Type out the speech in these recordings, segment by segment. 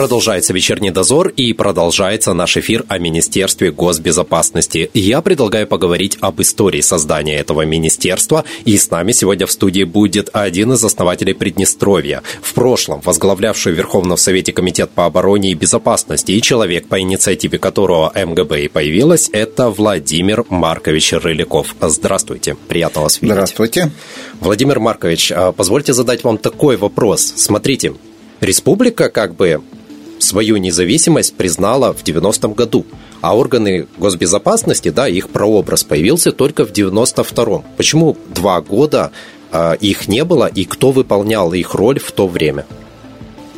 Продолжается вечерний дозор и продолжается наш эфир о Министерстве госбезопасности. Я предлагаю поговорить об истории создания этого министерства. И с нами сегодня в студии будет один из основателей Приднестровья. В прошлом возглавлявший в Верховном Совете Комитет по обороне и безопасности и человек, по инициативе которого МГБ и появилась, это Владимир Маркович Рыляков. Здравствуйте. Приятно вас видеть. Здравствуйте. Владимир Маркович, а позвольте задать вам такой вопрос. Смотрите, республика как бы свою независимость признала в 90-м году, а органы госбезопасности, да, их прообраз появился только в 92-м. Почему два года э, их не было и кто выполнял их роль в то время?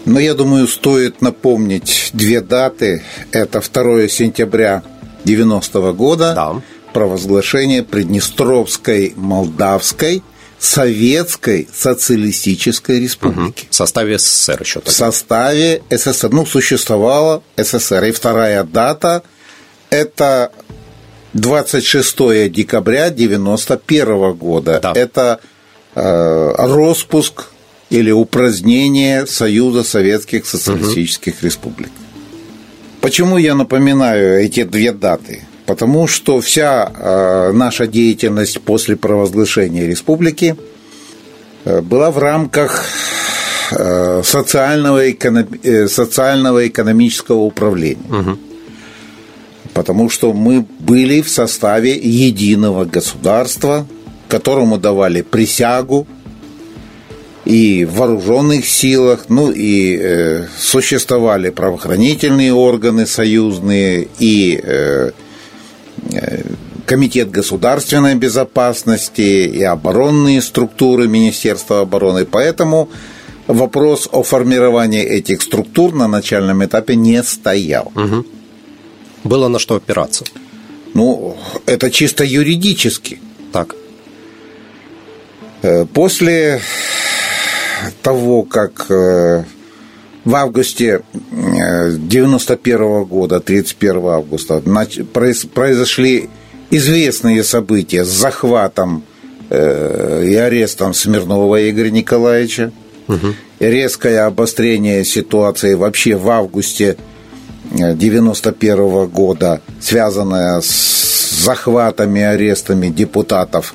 Ну, я думаю, стоит напомнить две даты. Это 2 сентября 90 -го года, да. провозглашение Приднестровской Молдавской Советской Социалистической Республики. Угу. В составе СССР еще тогда. В составе СССР. Ну, существовала СССР. И вторая дата – это 26 декабря 91 года. Да. Это э, распуск или упразднение Союза Советских Социалистических угу. Республик. Почему я напоминаю эти две даты? Потому что вся э, наша деятельность после провозглашения республики э, была в рамках э, социального, социального экономического управления. Угу. Потому что мы были в составе единого государства, которому давали присягу и в вооруженных силах, ну и э, существовали правоохранительные органы союзные и Э, Комитет государственной безопасности и оборонные структуры Министерства обороны. Поэтому вопрос о формировании этих структур на начальном этапе не стоял. Угу. Было на что опираться? Ну, это чисто юридически. Так. Э, после того, как э, в августе 91 э, года, 31 августа, произошли известные события с захватом э, и арестом Смирнова Игоря Николаевича. Угу. Резкое обострение ситуации вообще в августе 91 э, года, связанное с захватами, арестами депутатов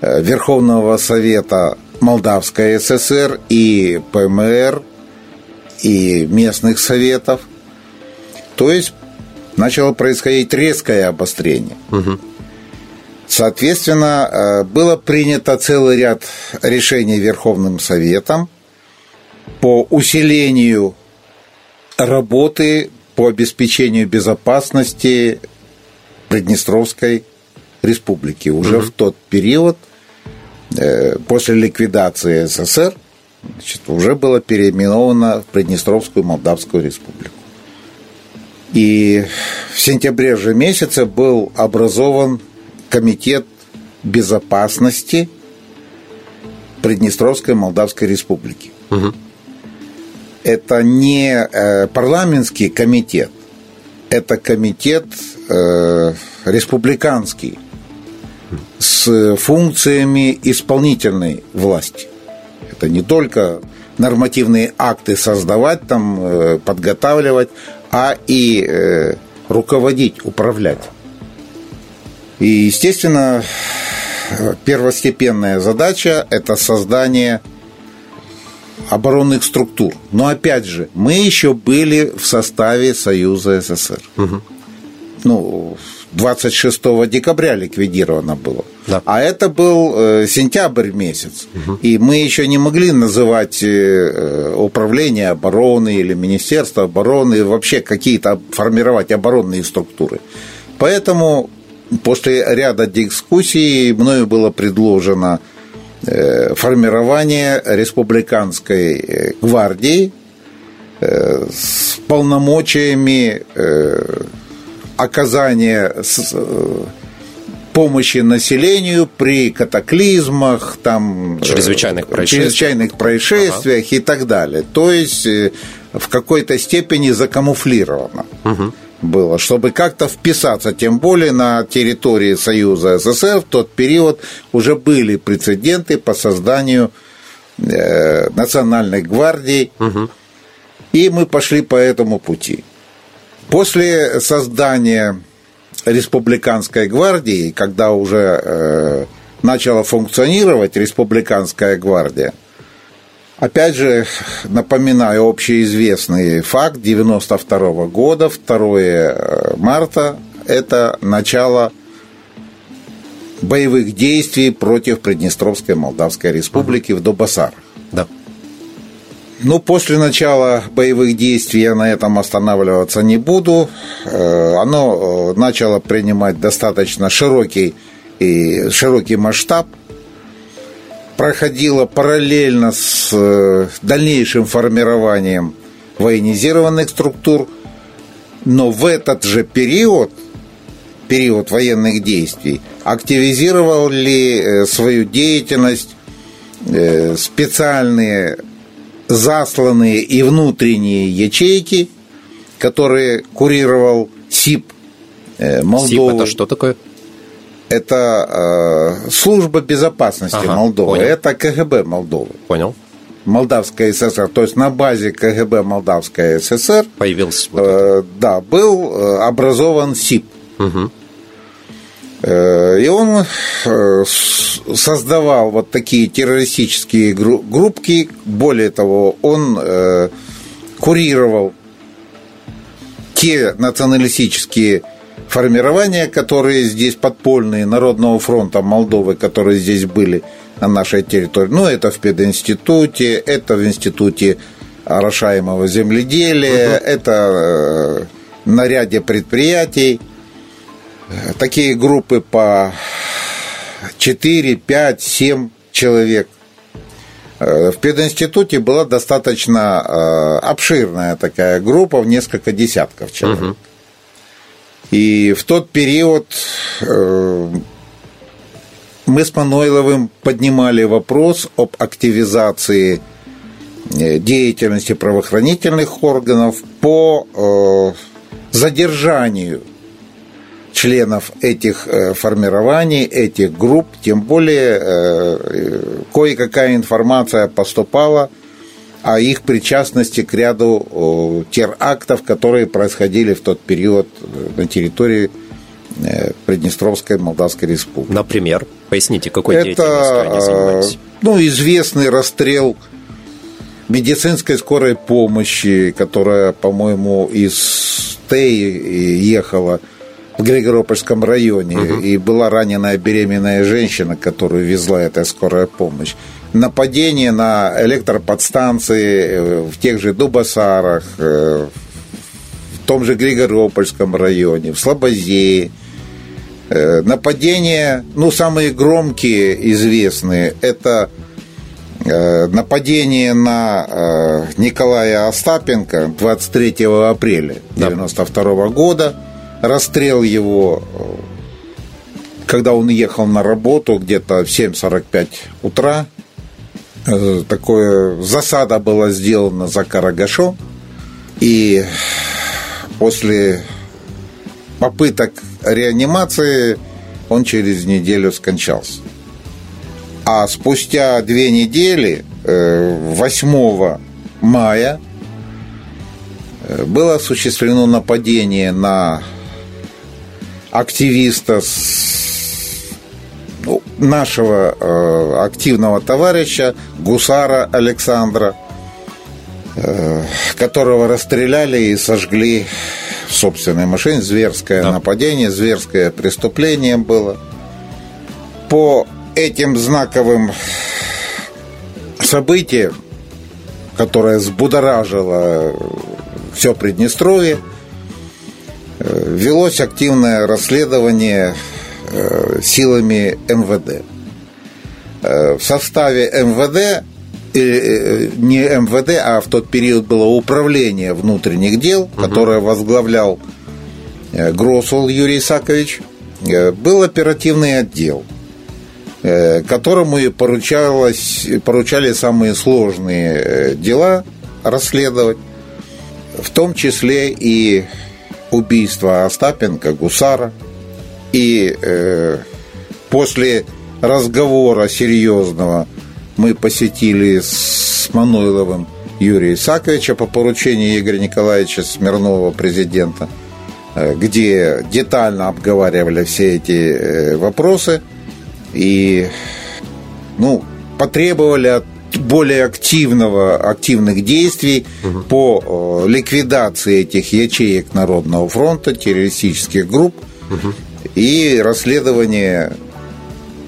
Верховного Совета Молдавской ССР и ПМР – и местных советов. То есть начало происходить резкое обострение. Угу. Соответственно, э, было принято целый ряд решений Верховным Советом по усилению работы по обеспечению безопасности Приднестровской республики. Уже угу. в тот период, э, после ликвидации СССР, значит, уже было переименовано в Приднестровскую Молдавскую республику. И в сентябре же месяце был образован комитет безопасности Приднестровской Молдавской республики. Угу. Это не э, парламентский комитет, это комитет э, республиканский с функциями исполнительной власти. Это не только нормативные акты создавать, там, э, подготавливать, а и э, руководить, управлять. И, естественно, первостепенная задача – это создание оборонных структур. Но опять же, мы еще были в составе Союза СССР. Угу. Ну, 26 декабря ликвидировано было. Да. А это был э, сентябрь месяц. Угу. И мы еще не могли называть э, управление обороны или Министерство обороны, вообще какие-то формировать оборонные структуры. Поэтому после ряда дискуссий мною было предложено э, формирование республиканской гвардии с полномочиями оказания э, помощи населению при катаклизмах, там, чрезвычайных происшествиях, чрезвычайных происшествиях ага. и так далее. То есть э, в какой-то степени закамуфлировано. Угу было, чтобы как-то вписаться, тем более на территории Союза СССР в тот период уже были прецеденты по созданию э, национальной гвардии, угу. и мы пошли по этому пути. После создания республиканской гвардии, когда уже э, начала функционировать республиканская гвардия, Опять же, напоминаю общеизвестный факт 92 года, 2 э, марта, это начало боевых действий против Приднестровской Молдавской Республики в Добасарах. Да. Ну, после начала боевых действий я на этом останавливаться не буду. Э, оно э, начало принимать достаточно широкий и широкий масштаб – проходила параллельно с э, дальнейшим формированием военизированных структур, но в этот же период, период военных действий, активизировали свою деятельность специальные засланные и внутренние ячейки, которые курировал СИП Молдовы. СИП это что такое? это э, служба безопасности ага, Молдовы, понял. это КГБ Молдовы. Понял. Молдавская ССР, то есть на базе КГБ Молдавская ССР появился. Вот э, да, был э, образован СИП. Угу. Э, и он э, создавал вот такие террористические группки. Более того, он э, курировал те националистические формирования, которые здесь подпольные, Народного фронта Молдовы, которые здесь были на нашей территории. Ну, это в пединституте, это в институте орошаемого земледелия, угу. это на ряде предприятий. Такие группы по 4, 5, 7 человек. Э, в пединституте была достаточно э, обширная такая группа в несколько десятков человек. Угу. И в тот период э, мы с Манойловым поднимали вопрос об активизации деятельности правоохранительных органов по задержанию членов этих формирований, этих групп, тем более кое-какая информация поступала – о их причастности к ряду терактов, которые происходили в тот период э, на территории э, Приднестровской Молдавской Республики. Например, поясните, какой Это, деятельностью они занимались? Ну, известный расстрел медицинской скорой помощи, которая, по-моему, из Теи ехала Григоропольском районе, угу. и была раненая беременная женщина, которую везла эта скорая помощь нападение на электроподстанции э, в тех же Дубасарах, э, в том же Григоропольском районе, в Слободее. Э, нападения, ну, самые громкие, известные, это нападение на Николая Остапенко 23 апреля 1992 года, расстрел его когда он ехал на работу где-то в 7.45 утра, Э, такое засада была сделана за Карагашо, и после попыток реанимации он через неделю скончался. А спустя две недели, 8 э, мая, э, было осуществлено нападение на активиста с ну, нашего э, активного товарища Гусара Александра, э, которого расстреляли и сожгли в собственной машине. Зверское да. нападение, зверское преступление было. По этим знаковым событиям, которое взбудоражило все Приднестровье, э, велось активное расследование Э, силами МВД. Э, в составе МВД, э, не МВД, а в тот период было управление внутренних дел, угу. которое возглавлял Гросвелл Юрий Исакович, был оперативный отдел, которому и поручалось, поручали самые сложные дела расследовать. в том числе и убийство Остапенко, Гусара. И э, после разговора серьезного мы посетили с Мануиловым Юрия Исаковича по поручению Игоря Николаевича Смирнова, президента, э, где детально обговаривали все эти э, вопросы и ну, потребовали от более активного, активных действий угу. по ликвидации этих ячеек Народного фронта, террористических групп угу. и расследования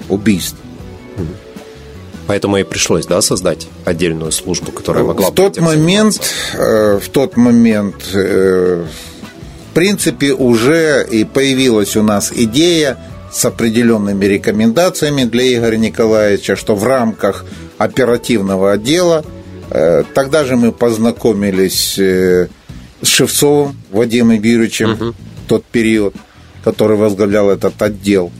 убийств. Поэтому и пришлось, да, создать отдельную службу, которая могла в тот момент, э, в тот момент, э, в принципе, уже и появилась у нас идея с определенными рекомендациями для Игоря Николаевича, что в рамках оперативного отдела э, тогда же мы познакомились с Шевцовым Вадимом Юрьевичем угу. в тот период, который возглавлял этот отдел.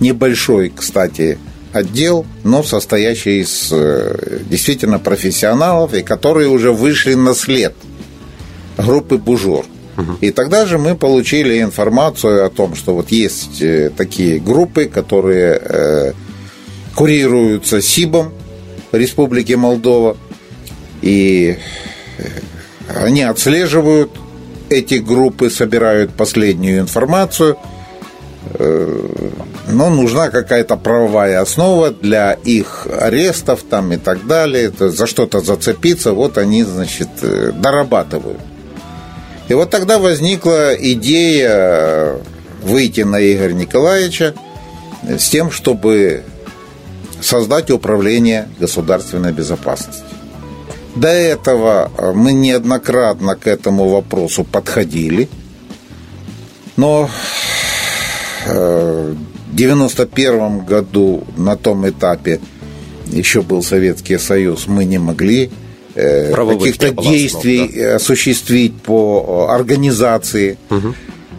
Небольшой, кстати, отдел, но состоящий из э, действительно профессионалов, и которые уже вышли на след группы «Бужор». И тогда же мы получили информацию о том, что вот есть э, такие группы, которые э, курируются СИБом Республики Молдова, и они отслеживают эти группы, собирают последнюю информацию – Э, но нужна какая-то правовая основа для их арестов там и так далее, за что-то зацепиться, вот они, значит, э, дорабатывают. И вот тогда возникла идея выйти на Игоря Николаевича с тем, чтобы создать управление государственной безопасности. До этого мы неоднократно к этому вопросу подходили, но в 91 году на том этапе еще был Советский Союз, мы не могли э, каких-то действий да? осуществить по организации. Угу.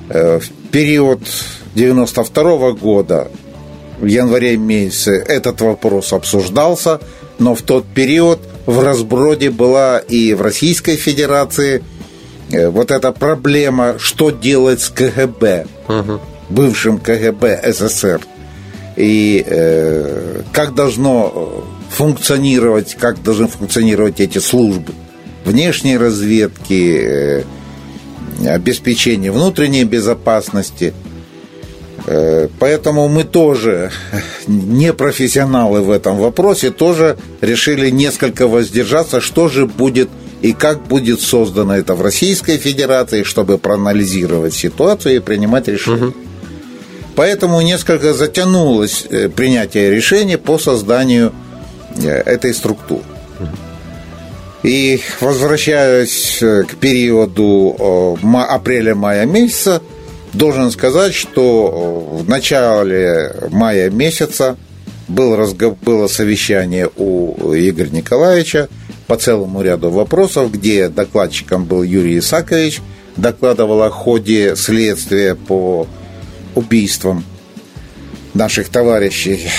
В период 92 года, в январе месяце, этот вопрос обсуждался, но в тот период в разброде была и в Российской Федерации э, вот эта проблема, что делать с КГБ. Угу бывшим КГБ СССР. И э, как должно функционировать, как должны функционировать эти службы внешней разведки, э, обеспечения внутренней безопасности. Э, поэтому мы тоже, не профессионалы в этом вопросе, тоже решили несколько воздержаться, что же будет и как будет создано это в Российской Федерации, чтобы проанализировать ситуацию и принимать решения. Угу. Поэтому несколько затянулось э, принятие решения по созданию э, этой структуры. И возвращаясь к периоду апреля-мая месяца, должен сказать, что в начале мая месяца был разговор, было совещание у Игоря Николаевича по целому ряду вопросов, где докладчиком был Юрий Исакович, докладывал о ходе следствия по убийством наших товарищей.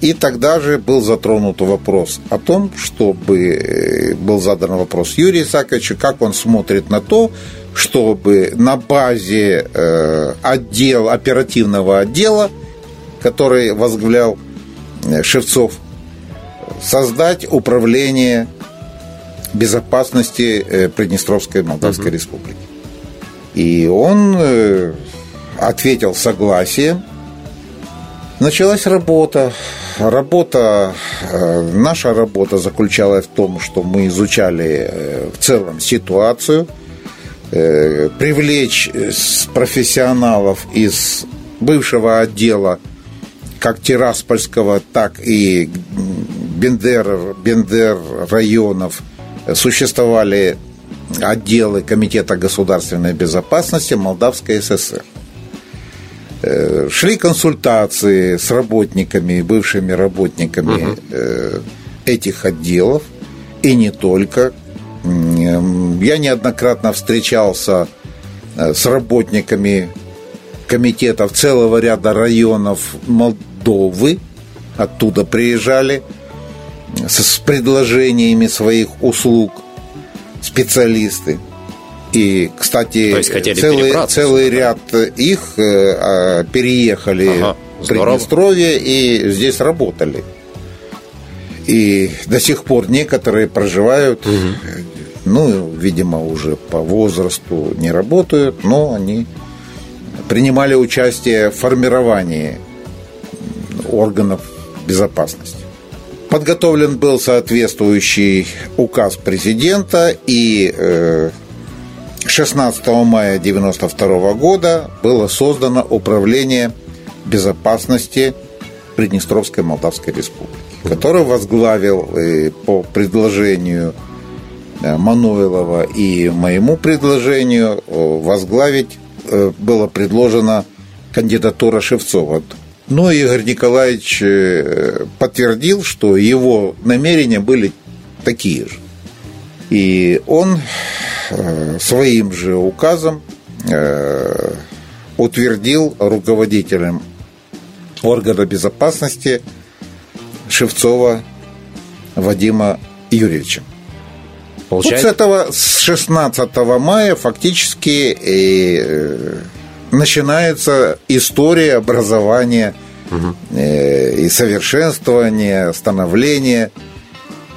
И тогда же был затронут вопрос о том, чтобы э, был задан вопрос Юрию Исаковичу, как он смотрит на то, чтобы на базе э, отдел, оперативного отдела, который возглавлял э, Шевцов, создать управление безопасности Приднестровской Молдавской угу. Республики. И он ответил согласием. Началась работа. Работа, э, наша работа заключалась в том, что мы изучали э, в целом ситуацию, э, привлечь профессионалов из бывшего отдела как Тираспольского, так и Бендер, Бендер районов существовали отделы Комитета государственной безопасности Молдавской ССР. Э, шли консультации с работниками, бывшими работниками угу. этих отделов, и не только. Я неоднократно встречался э, с работниками комитетов целого ряда районов Молдовы, оттуда приезжали с предложениями своих услуг. специалисты. И, кстати, целый, целый ряд их э, переехали ага, в Приднестровье и здесь работали. И до сих пор некоторые проживают, угу. ну, видимо, уже по возрасту не работают, но они принимали участие в формировании органов безопасности. Подготовлен был соответствующий указ президента, и 16 э, мая 1992 года было создано Управление безопасности Приднестровской Молдавской Республики, которое возглавил э, по предложению э, Мануилова и моему предложению возглавить было предложено кандидатура Шевцова. Но Игорь Николаевич э, подтвердил, что его намерения были такие же. И он э, своим же указом э, утвердил руководителем органа безопасности Шевцова Вадима Юрьевича. Получается? Вот с этого, с 16 мая фактически начинается история образования угу. и совершенствования, становления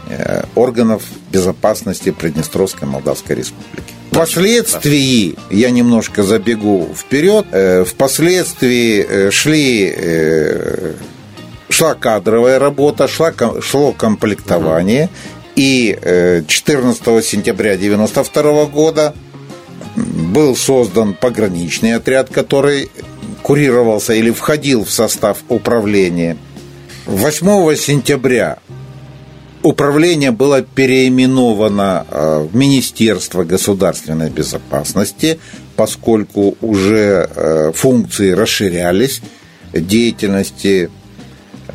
э, органов безопасности Приднестровской Молдавской Республики. Впоследствии, я немножко забегу вперед, э, впоследствии шли, шла кадровая работа, шла, шло комплектование, и 14 сентября 1992 года был создан пограничный отряд, который курировался или входил в состав управления. 8 сентября управление было переименовано э, в Министерство государственной безопасности, поскольку уже э, функции расширялись, деятельности э,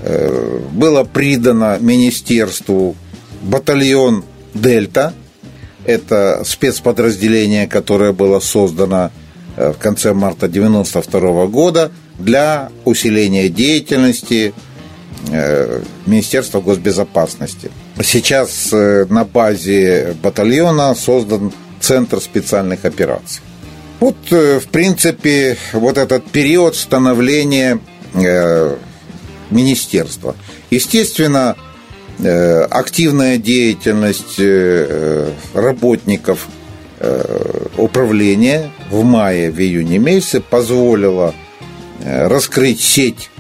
было придано министерству батальон «Дельта», это спецподразделение, которое было создано э, в конце марта 1992 года для усиления деятельности э, Министерства госбезопасности. Сейчас э, на базе батальона создан Центр специальных операций. Вот, в принципе, вот этот период становления министерства. Естественно, Э, активная деятельность э, работников э, управления в мае, в июне месяце позволила раскрыть сеть,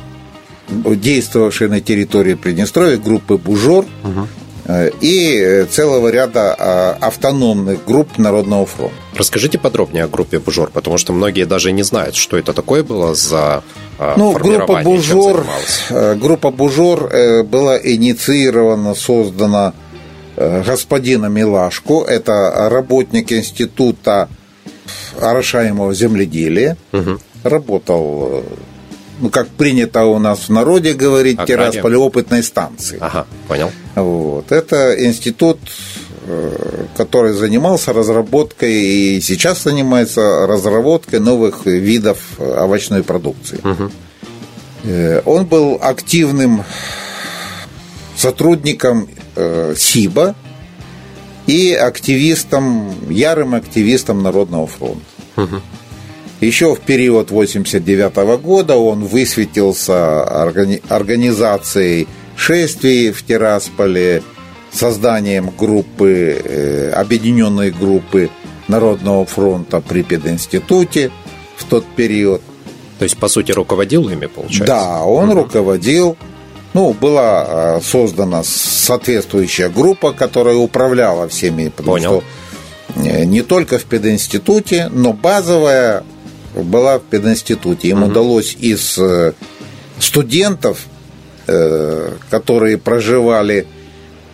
действовавшей на территории Приднестровья, группы «Бужор», угу и целого ряда а, автономных групп Народного фронта. Расскажите подробнее о группе «Бужор», потому что многие даже не знают, что это такое было за а, ну, группа «Бужор», э, группа «Бужор» э, была инициирована, создана э, господином Милашко. Это работник института орошаемого земледелия. Угу. Работал ну, как принято у нас в народе говорить, Тирасполь опытной станции. Ага, понял. Вот. Это институт, э, который занимался разработкой и сейчас занимается разработкой новых видов овощной продукции. Угу. Он был активным сотрудником э, СИБа и активистом, ярым активистом Народного фронта. Угу. Еще в период 89 года он высветился органи- организацией шествий в Тирасполе, созданием группы, э, объединенной группы Народного фронта при пединституте в тот период. То есть, по сути, руководил ими, получается? Да, он угу. руководил. Ну, была э, создана соответствующая группа, которая управляла всеми. Потому Понял. что э, не только в пединституте, но базовая была в пединституте. Им угу. удалось из э, студентов, э, которые проживали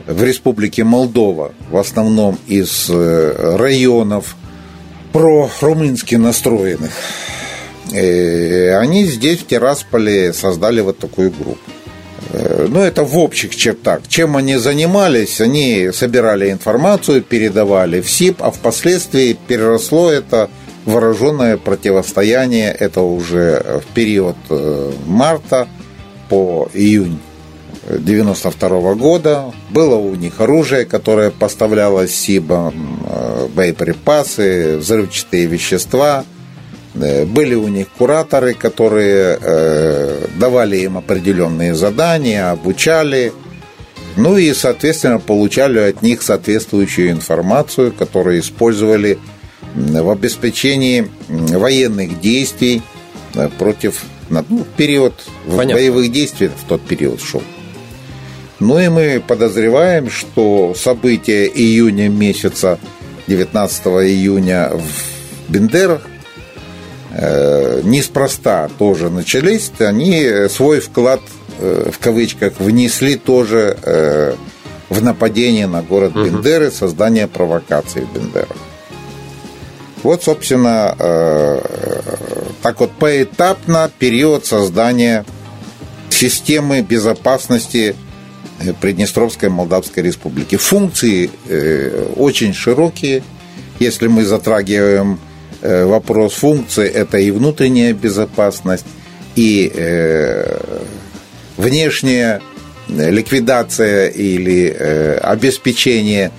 в Республике Молдова, в основном из э, районов про-румынски настроенных, они здесь, в Тирасполе, создали вот такую группу. Ну, это в общих чертах. Чем они занимались? Они собирали информацию, передавали в СИП, а впоследствии переросло это вооруженное противостояние, это уже в период э, марта по июнь 92 года. Было у них оружие, которое поставлялось СИБом, э, боеприпасы, взрывчатые вещества. Э, были у них кураторы, которые э, давали им определенные задания, обучали. Ну и, соответственно, получали от них соответствующую информацию, которую использовали обеспечении военных действий против ну, период Понятно. боевых действий в тот период шел. Ну и мы подозреваем, что события июня месяца, 19 июня в Бендерах, э, неспроста тоже начались. Они свой вклад, э, в кавычках, внесли тоже э, в нападение на город угу. Бендеры, создание провокации в Бендерах. Вот, собственно, э, так вот поэтапно период создания системы безопасности Приднестровской Молдавской Республики. Функции э, очень широкие. Если мы затрагиваем э, вопрос функций, это и внутренняя безопасность, и э, внешняя ликвидация или обеспечение,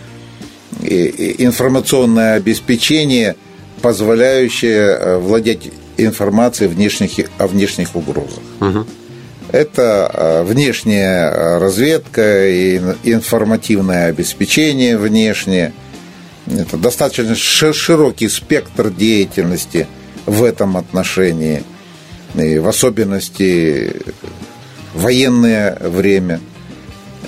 информационное обеспечение, позволяющее владеть информацией внешних, о внешних угрозах. Угу. Это э, внешняя э, разведка и информативное обеспечение внешнее. Это достаточно широкий спектр деятельности в этом отношении. И в особенности военное время.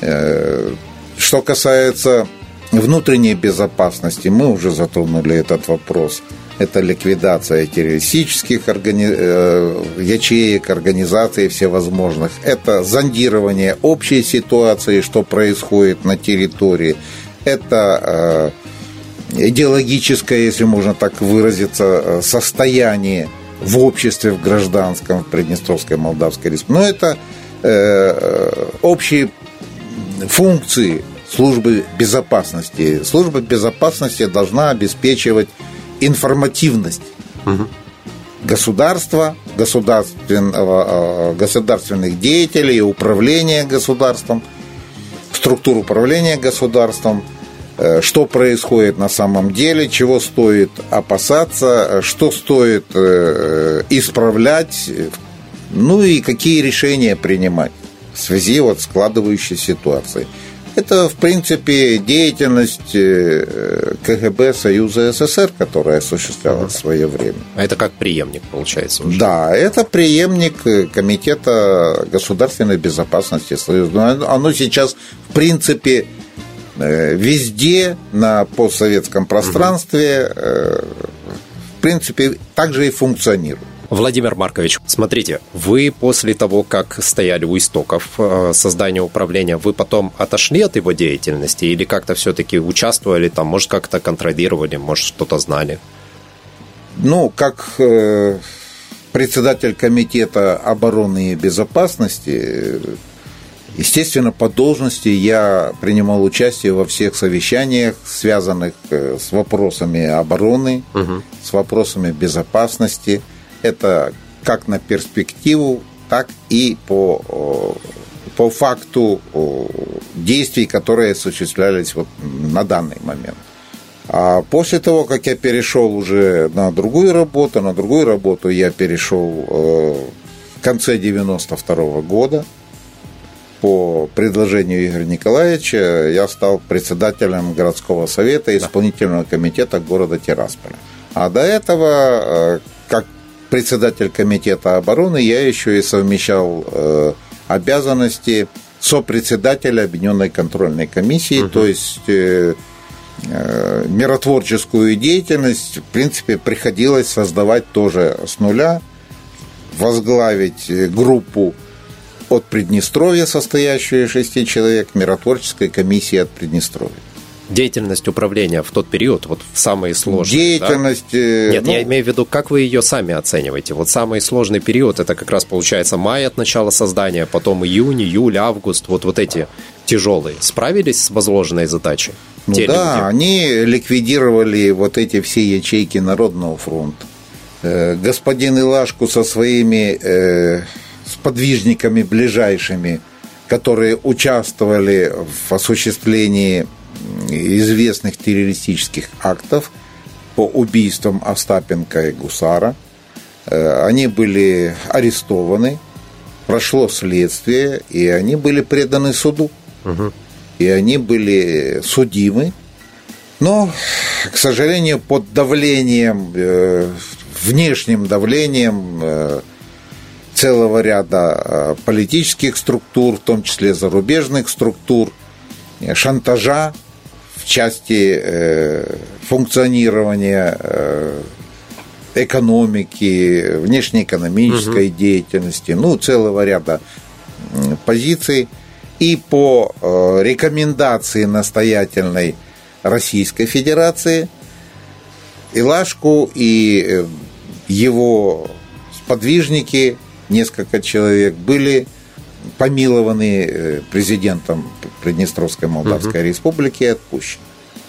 Э, что касается внутренней безопасности, мы уже затронули этот вопрос – это ликвидация террористических органи... Э, ячеек, организаций всевозможных, это зондирование общей ситуации, что происходит на территории, это э, идеологическое, если можно так выразиться, э, состояние в обществе, в гражданском, в Приднестровской Молдавской Республике. Но это общие функции службы безопасности. Служба безопасности должна обеспечивать информативность угу. государства, государственного, э, государственных деятелей, управления государством, структур управления государством, э, что происходит на самом деле, чего стоит опасаться, что стоит э, исправлять, ну и какие решения принимать в связи вот с складывающейся ситуацией. Это, в принципе, деятельность э, КГБ Союза СССР, которая осуществлялась в свое время. А это как преемник, получается? Уже? Да, это преемник э, Комитета государственной безопасности Союза. Оно сейчас, в принципе, э, везде на постсоветском пространстве, в принципе, также и функционирует. Владимир Маркович, смотрите, вы после того, как стояли у истоков э, создания управления, вы потом отошли от его деятельности или как-то все-таки участвовали там, может, как-то контролировали, может, что-то знали? Ну, как э, председатель комитета обороны и безопасности, естественно, по должности я принимал участие во всех совещаниях, связанных э, с вопросами обороны, угу. с вопросами безопасности – это как на перспективу, так и по, по факту действий, которые осуществлялись вот на данный момент. А после того, как я перешел уже на другую работу, на другую работу я перешел в конце 92 -го года, по предложению Игоря Николаевича я стал председателем городского совета исполнительного комитета города Тирасполя. А до этого, как председатель комитета обороны, я еще и совмещал э, обязанности сопредседателя Объединенной контрольной комиссии, угу. то есть э, э, миротворческую деятельность, в принципе, приходилось создавать тоже с нуля, возглавить группу от Приднестровья, состоящую из шести человек, миротворческой комиссии от Приднестровья деятельность управления в тот период, вот в самые сложные. Деятельность... Да? Э, Нет, ну... я имею в виду, как вы ее сами оцениваете? Вот самый сложный период, это как раз получается май от начала создания, потом июнь, июль, август, вот, вот эти тяжелые. Справились с возложенной задачей? Ну Те да, люди? они ликвидировали вот эти все ячейки Народного фронта. Э, господин Илашку со своими э, сподвижниками ближайшими которые участвовали в осуществлении известных террористических актов по убийствам Остапенко и Гусара. Э, они были арестованы, прошло следствие, и они были преданы суду. Угу. И они были судимы. Но, к сожалению, под давлением, э, внешним давлением э, целого ряда политических структур, в том числе зарубежных структур, шантажа части э, функционирования э, экономики, внешнеэкономической угу. деятельности, ну, целого ряда позиций. И по э, рекомендации настоятельной Российской Федерации Илашку и его сподвижники, несколько человек, были помилованы э, президентом Приднестровской Молдавской угу. Республики и отпущены.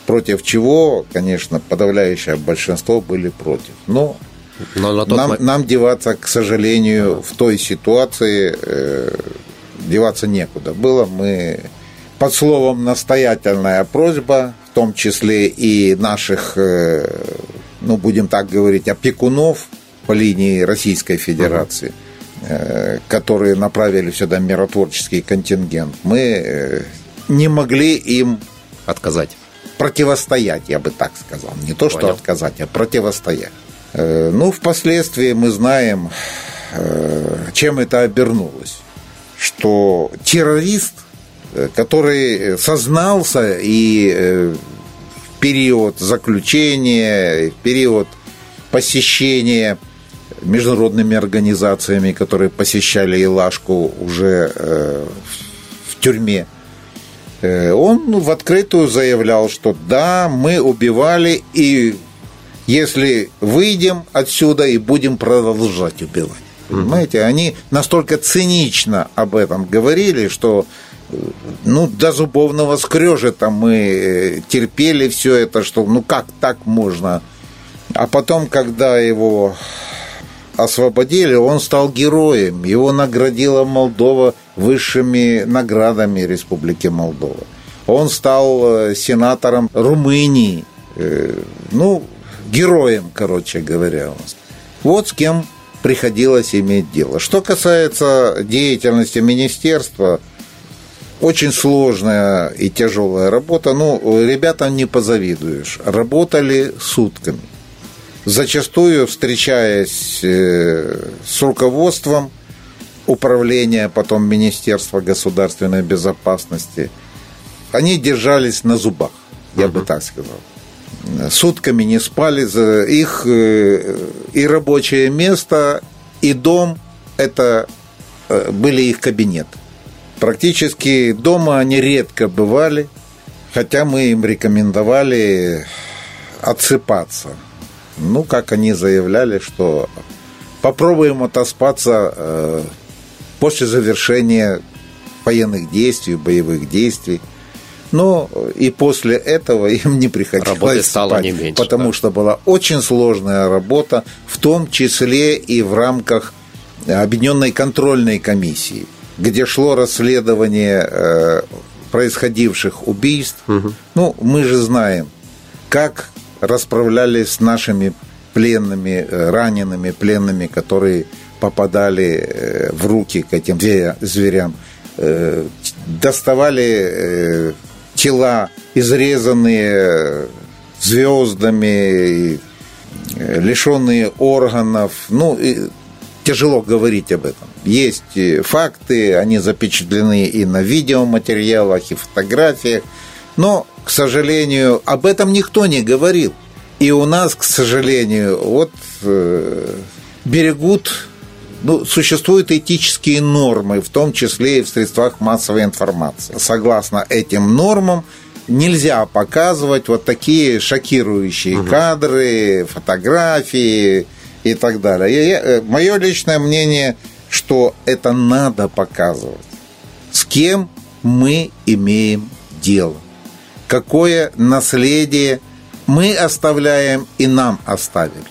Против чего, конечно, подавляющее большинство были против. Но, Но на нам, момент... нам деваться, к сожалению, в той ситуации э, деваться некуда было. Мы под словом настоятельная просьба, в том числе и наших, э, ну, будем так говорить, опекунов по линии Российской Федерации. Угу которые направили сюда миротворческий контингент, мы э, не могли им отказать. Противостоять, я бы так сказал. Не то, что Понял. отказать, а противостоять. Э, ну, впоследствии мы знаем, чем это обернулось. Что террорист, который сознался и в период заключения, в период посещения международными организациями, которые посещали Илашку уже э, в тюрьме. Э, он в открытую заявлял, что да, мы убивали, и если выйдем отсюда и будем продолжать убивать. Понимаете, они настолько цинично об этом говорили, что ну, до зубовного скрежета мы терпели все это, что ну как так можно. А потом, когда его освободили, он стал героем. Его наградила Молдова высшими наградами Республики Молдова. Он стал э, сенатором Румынии. Э, ну, героем, короче говоря. Вот с кем приходилось иметь дело. Что касается деятельности министерства, очень сложная и тяжелая работа. Ну, ребятам не позавидуешь. Работали сутками зачастую встречаясь э, с руководством управления, потом Министерства государственной безопасности, они держались на зубах, я uh-huh. бы так сказал. Сутками не спали, их э, и рабочее место, и дом – это э, были их кабинеты. Практически дома они редко бывали, хотя мы им рекомендовали отсыпаться – ну, как они заявляли, что попробуем отоспаться э, после завершения военных действий, боевых действий. Но и после этого им не приходилось Работы стало спать, не меньше, потому да. что была очень сложная работа, в том числе и в рамках Объединенной контрольной комиссии, где шло расследование э, происходивших убийств. Угу. Ну, мы же знаем, как расправлялись с нашими пленными, э, ранеными пленными, которые попадали э, в руки к этим зверям, э, доставали тела, изрезанные звездами, лишенные органов. Ну, тяжело говорить об этом. Есть факты, они запечатлены и на видеоматериалах, и фотографиях, но к сожалению, об этом никто не говорил. И у нас, к сожалению, вот э, берегут, ну, существуют этические нормы, в том числе и в средствах массовой информации. Согласно этим нормам, нельзя показывать вот такие шокирующие угу. кадры, фотографии и так далее. Э, мое личное мнение, что это надо показывать. С кем мы имеем дело какое наследие мы оставляем и нам оставили.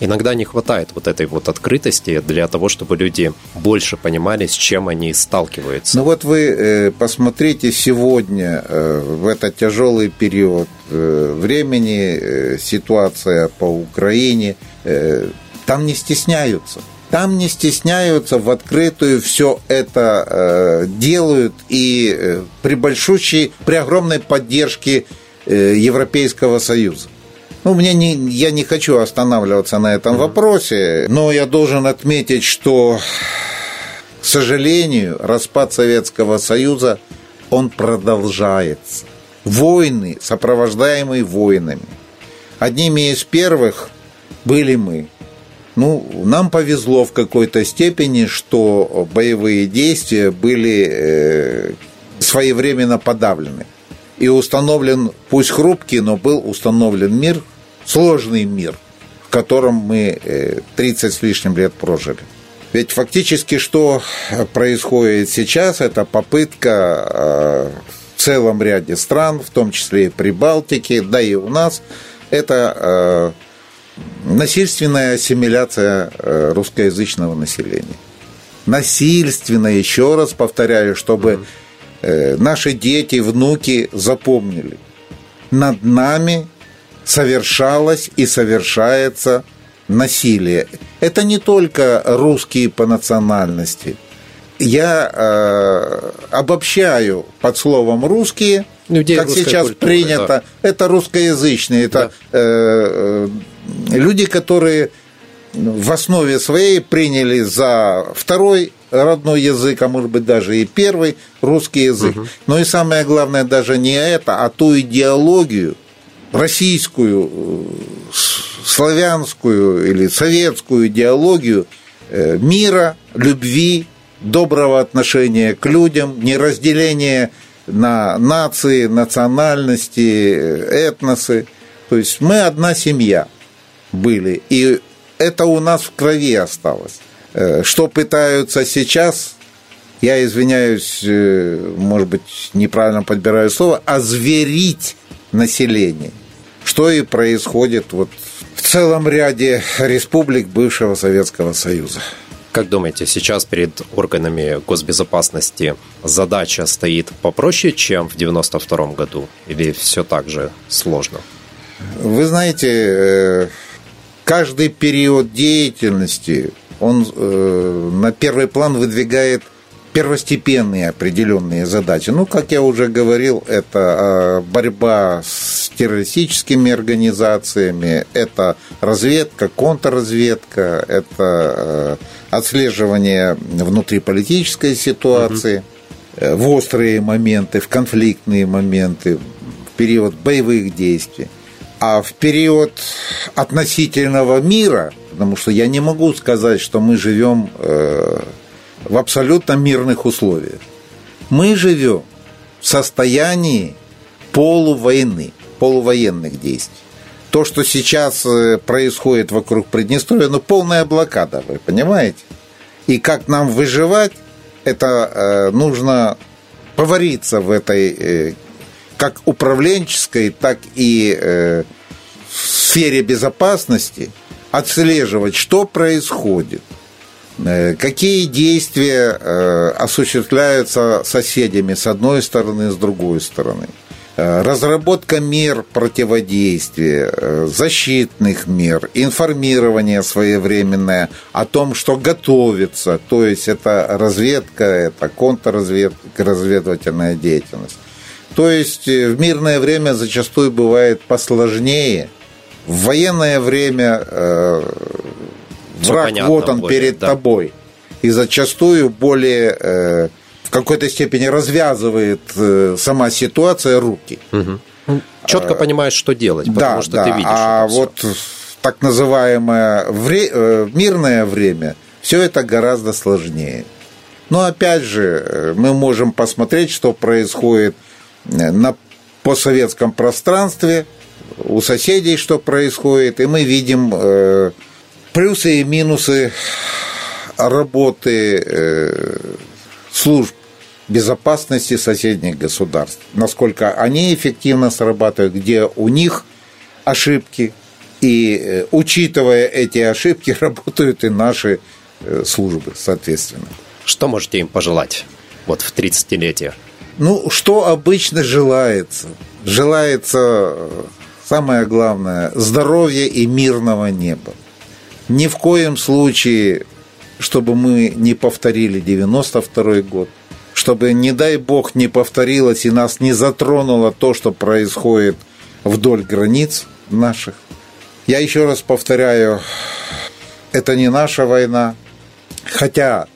Иногда не хватает вот этой вот открытости для того, чтобы люди больше понимали, с чем они сталкиваются. Ну вот вы э, посмотрите сегодня, э, в этот тяжелый период э, времени, ситуация по Украине, там не стесняются. Там не стесняются, в открытую все это делают и при большущей, при огромной поддержке Европейского Союза. Ну, мне не, я не хочу останавливаться на этом вопросе, но я должен отметить, что, к сожалению, распад Советского Союза, он продолжается. Войны, сопровождаемые войнами. Одними из первых были мы. Ну, нам повезло в какой-то степени, что боевые действия были э, своевременно подавлены. И установлен, пусть хрупкий, но был установлен мир, сложный мир, в котором мы 30 э, с лишним лет прожили. Ведь фактически что происходит сейчас, это попытка э, в целом ряде стран, в том числе и Прибалтике, да и у нас, это насильственная ассимиляция русскоязычного населения. Насильственно, еще раз повторяю, чтобы наши дети, внуки запомнили. Над нами совершалось и совершается насилие. Это не только русские по национальности. Я э, обобщаю под словом русские, Людей как сейчас культуры, принято. Да. Это русскоязычные, это да. э, люди, которые в основе своей приняли за второй родной язык, а может быть даже и первый русский язык. Угу. Но и самое главное даже не это, а ту идеологию, российскую, э, славянскую или советскую идеологию э, мира, любви, доброго отношения к людям, неразделения на нации, национальности, э, этносы. То есть мы одна семья были, и это у нас в крови осталось. Что пытаются сейчас, я извиняюсь, может быть, неправильно подбираю слово, озверить населения, что и происходит вот в целом ряде республик бывшего Советского Союза. Как думаете, сейчас перед органами госбезопасности задача стоит попроще, чем в 92 году? Или все так же сложно? Вы знаете, э, каждый период деятельности, он э, на первый план выдвигает – первостепенные определенные задачи. Ну, как я уже говорил, это а, борьба с террористическими организациями, это разведка, контрразведка, это а, отслеживание внутриполитической ситуации угу. в острые моменты, в конфликтные моменты, в период боевых действий. А в период относительного мира, потому что я не могу сказать, что мы живем э, в абсолютно мирных условиях. Мы живем в состоянии полувойны, полувоенных действий. То, что сейчас э, происходит вокруг Приднестровья, ну, полная блокада, вы понимаете? И как нам выживать, это э, нужно повариться в этой э, как управленческой, так и э, в сфере безопасности, отслеживать, что происходит – Э, какие действия э, осуществляются соседями с одной стороны, с другой стороны? Разработка мер противодействия, защитных мер, информирование своевременное о том, что готовится, то есть это разведка, это контрразведка, разведывательная деятельность. То есть в мирное время зачастую бывает посложнее. В военное время враг понятно, вот он более, перед да. тобой. И зачастую более э, в какой-то степени развязывает э, сама ситуация руки. Угу. Четко а, понимаешь, что делать, потому да, что да. ты видишь. А вот так называемое вре- э, мирное время все это гораздо сложнее. Но опять же, э, мы можем посмотреть, что происходит э, на постсоветском пространстве, у соседей, что происходит, и мы видим э, плюсы и минусы работы э, служб безопасности соседних государств, насколько они эффективно срабатывают, где у них ошибки, И э, учитывая эти ошибки, работают и наши э, службы, соответственно. Что можете им пожелать вот в 30-летие? Ну, что обычно желается? Желается, самое главное, здоровья и мирного неба. Ни в коем случае, чтобы мы не повторили 92 год, чтобы, не дай бог, не повторилось и нас не затронуло то, что происходит вдоль границ наших. Я еще раз повторяю, это не наша война, хотя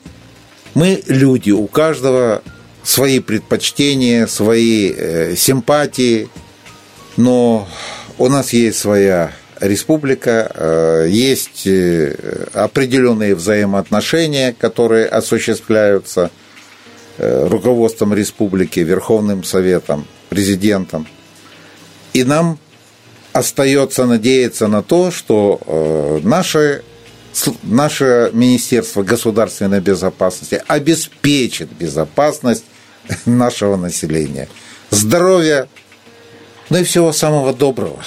мы люди, у каждого свои предпочтения, свои э, симпатии, но у нас есть своя республика, э, есть э, определенные взаимоотношения, которые осуществляются руководством республики, Верховным Советом, президентом. И нам остается надеяться на то, что наше, наше Министерство государственной безопасности обеспечит безопасность нашего населения. Здоровья, ну и всего самого доброго.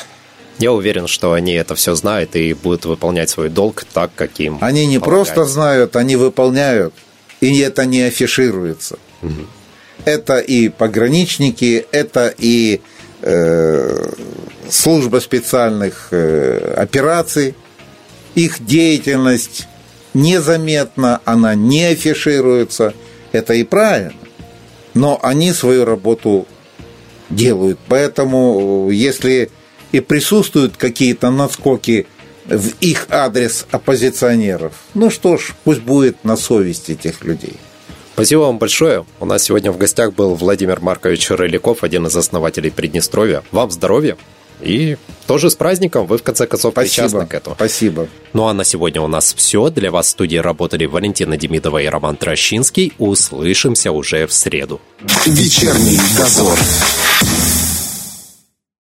Я уверен, что они это все знают и будут выполнять свой долг так, как им Они не полагается. просто знают, они выполняют, и это не афишируется. Угу. Это и пограничники, это и э, служба специальных э, операций. Их деятельность незаметна, она не афишируется. Это и правильно. Но они свою работу делают. Поэтому, если и присутствуют какие-то наскоки в их адрес оппозиционеров, ну что ж, пусть будет на совести этих людей. Спасибо вам большое. У нас сегодня в гостях был Владимир Маркович Рыляков, один из основателей Приднестровья. Вам здоровья и тоже с праздником. Вы, в конце концов, Спасибо. причастны к этому. Спасибо. Ну а на сегодня у нас все. Для вас в студии работали Валентина Демидова и Роман Трощинский. Услышимся уже в среду. Вечерний дозор.